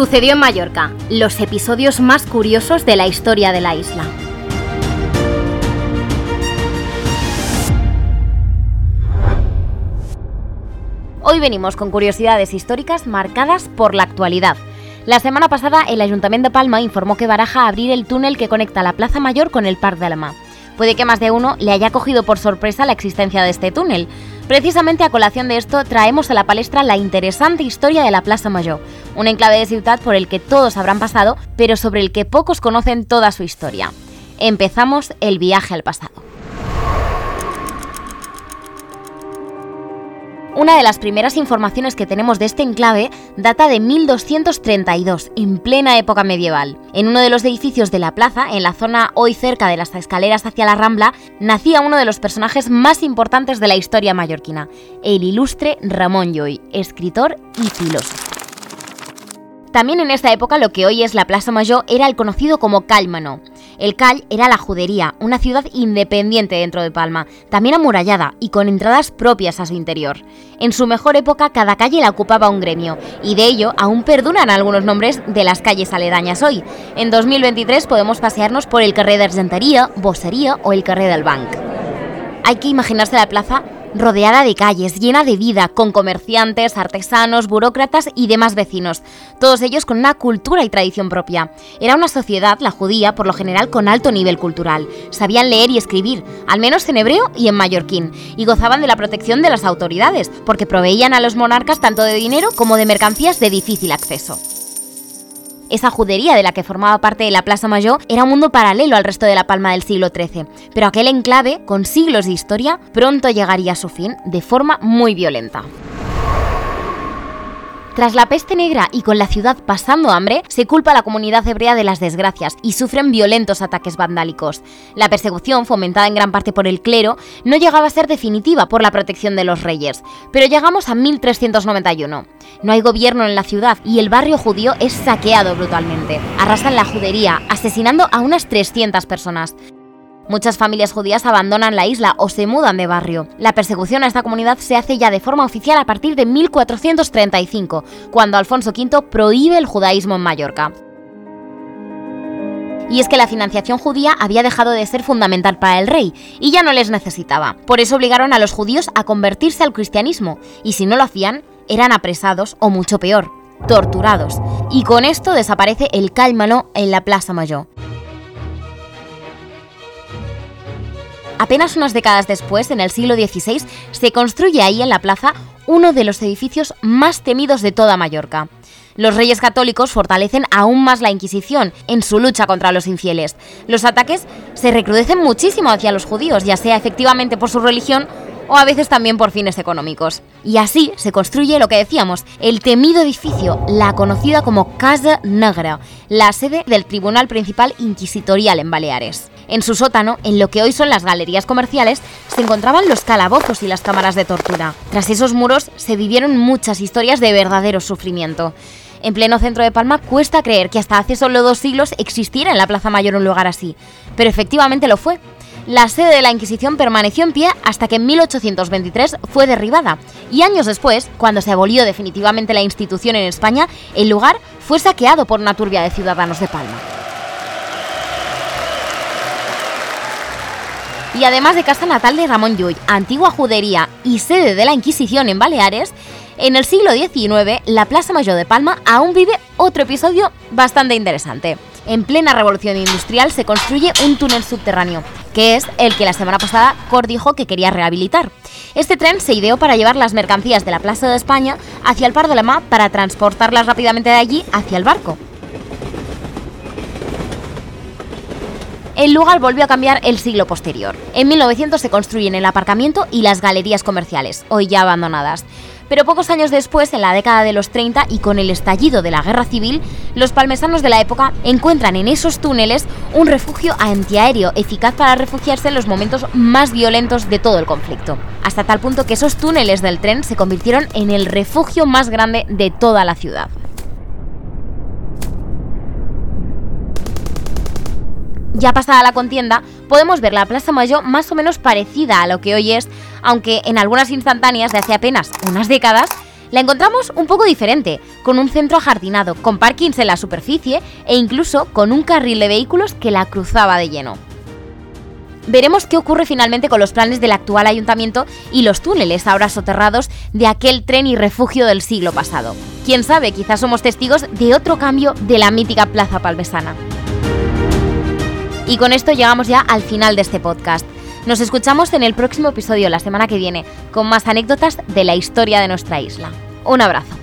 Sucedió en Mallorca, los episodios más curiosos de la historia de la isla. Hoy venimos con curiosidades históricas marcadas por la actualidad. La semana pasada el Ayuntamiento de Palma informó que baraja abrir el túnel que conecta la Plaza Mayor con el Parc de Alma. Puede que más de uno le haya cogido por sorpresa la existencia de este túnel, Precisamente a colación de esto traemos a la palestra la interesante historia de la Plaza Mayor, un enclave de ciudad por el que todos habrán pasado, pero sobre el que pocos conocen toda su historia. Empezamos el viaje al pasado. Una de las primeras informaciones que tenemos de este enclave data de 1232, en plena época medieval. En uno de los edificios de la plaza, en la zona hoy cerca de las escaleras hacia la Rambla, nacía uno de los personajes más importantes de la historia mallorquina, el ilustre Ramón Llull, escritor y filósofo. También en esta época lo que hoy es la Plaza Mayor era el conocido como Cálmano. El Cal era la judería, una ciudad independiente dentro de Palma, también amurallada y con entradas propias a su interior. En su mejor época cada calle la ocupaba un gremio, y de ello aún perduran algunos nombres de las calles aledañas hoy. En 2023 podemos pasearnos por el carré de Argentería, Bossería o el carré del Banc. Hay que imaginarse la plaza rodeada de calles, llena de vida, con comerciantes, artesanos, burócratas y demás vecinos, todos ellos con una cultura y tradición propia. Era una sociedad, la judía, por lo general con alto nivel cultural. Sabían leer y escribir, al menos en hebreo y en mallorquín, y gozaban de la protección de las autoridades, porque proveían a los monarcas tanto de dinero como de mercancías de difícil acceso. Esa judería de la que formaba parte de la Plaza Mayor era un mundo paralelo al resto de la Palma del siglo XIII, pero aquel enclave, con siglos de historia, pronto llegaría a su fin de forma muy violenta. Tras la peste negra y con la ciudad pasando hambre, se culpa a la comunidad hebrea de las desgracias y sufren violentos ataques vandálicos. La persecución, fomentada en gran parte por el clero, no llegaba a ser definitiva por la protección de los reyes, pero llegamos a 1391. No hay gobierno en la ciudad y el barrio judío es saqueado brutalmente. Arrasan la judería, asesinando a unas 300 personas. Muchas familias judías abandonan la isla o se mudan de barrio. La persecución a esta comunidad se hace ya de forma oficial a partir de 1435, cuando Alfonso V prohíbe el judaísmo en Mallorca. Y es que la financiación judía había dejado de ser fundamental para el rey y ya no les necesitaba. Por eso obligaron a los judíos a convertirse al cristianismo y si no lo hacían, eran apresados o mucho peor, torturados. Y con esto desaparece el cálmano en la Plaza Mayor. Apenas unas décadas después, en el siglo XVI, se construye ahí en la plaza uno de los edificios más temidos de toda Mallorca. Los reyes católicos fortalecen aún más la Inquisición en su lucha contra los infieles. Los ataques se recrudecen muchísimo hacia los judíos, ya sea efectivamente por su religión o a veces también por fines económicos. Y así se construye lo que decíamos, el temido edificio, la conocida como Casa Negra, la sede del Tribunal Principal Inquisitorial en Baleares. En su sótano, en lo que hoy son las galerías comerciales, se encontraban los calabozos y las cámaras de tortura. Tras esos muros se vivieron muchas historias de verdadero sufrimiento. En pleno centro de Palma cuesta creer que hasta hace solo dos siglos existiera en la Plaza Mayor un lugar así, pero efectivamente lo fue. La sede de la Inquisición permaneció en pie hasta que en 1823 fue derribada, y años después, cuando se abolió definitivamente la institución en España, el lugar fue saqueado por una turbia de ciudadanos de Palma. Y además de casa natal de Ramón Llull, antigua judería y sede de la Inquisición en Baleares, en el siglo XIX la Plaza Mayor de Palma aún vive otro episodio bastante interesante. En plena revolución industrial se construye un túnel subterráneo, que es el que la semana pasada Cor dijo que quería rehabilitar. Este tren se ideó para llevar las mercancías de la Plaza de España hacia el Pardo Lama para transportarlas rápidamente de allí hacia el barco. El lugar volvió a cambiar el siglo posterior. En 1900 se construyen el aparcamiento y las galerías comerciales, hoy ya abandonadas. Pero pocos años después, en la década de los 30 y con el estallido de la guerra civil, los palmesanos de la época encuentran en esos túneles un refugio antiaéreo eficaz para refugiarse en los momentos más violentos de todo el conflicto. Hasta tal punto que esos túneles del tren se convirtieron en el refugio más grande de toda la ciudad. Ya pasada la contienda, podemos ver la Plaza Mayor más o menos parecida a lo que hoy es, aunque en algunas instantáneas de hace apenas unas décadas, La encontramos un poco diferente, con un centro ajardinado, con parkings en la superficie e incluso con un carril de vehículos que la cruzaba de lleno. Veremos qué ocurre finalmente con los planes del actual ayuntamiento y los túneles ahora soterrados de aquel tren y refugio del siglo pasado. Quién sabe, quizás somos testigos de otro cambio de la mítica Plaza Palmesana. Y con esto llegamos ya al final de este podcast. Nos escuchamos en el próximo episodio la semana que viene con más anécdotas de la historia de nuestra isla. Un abrazo.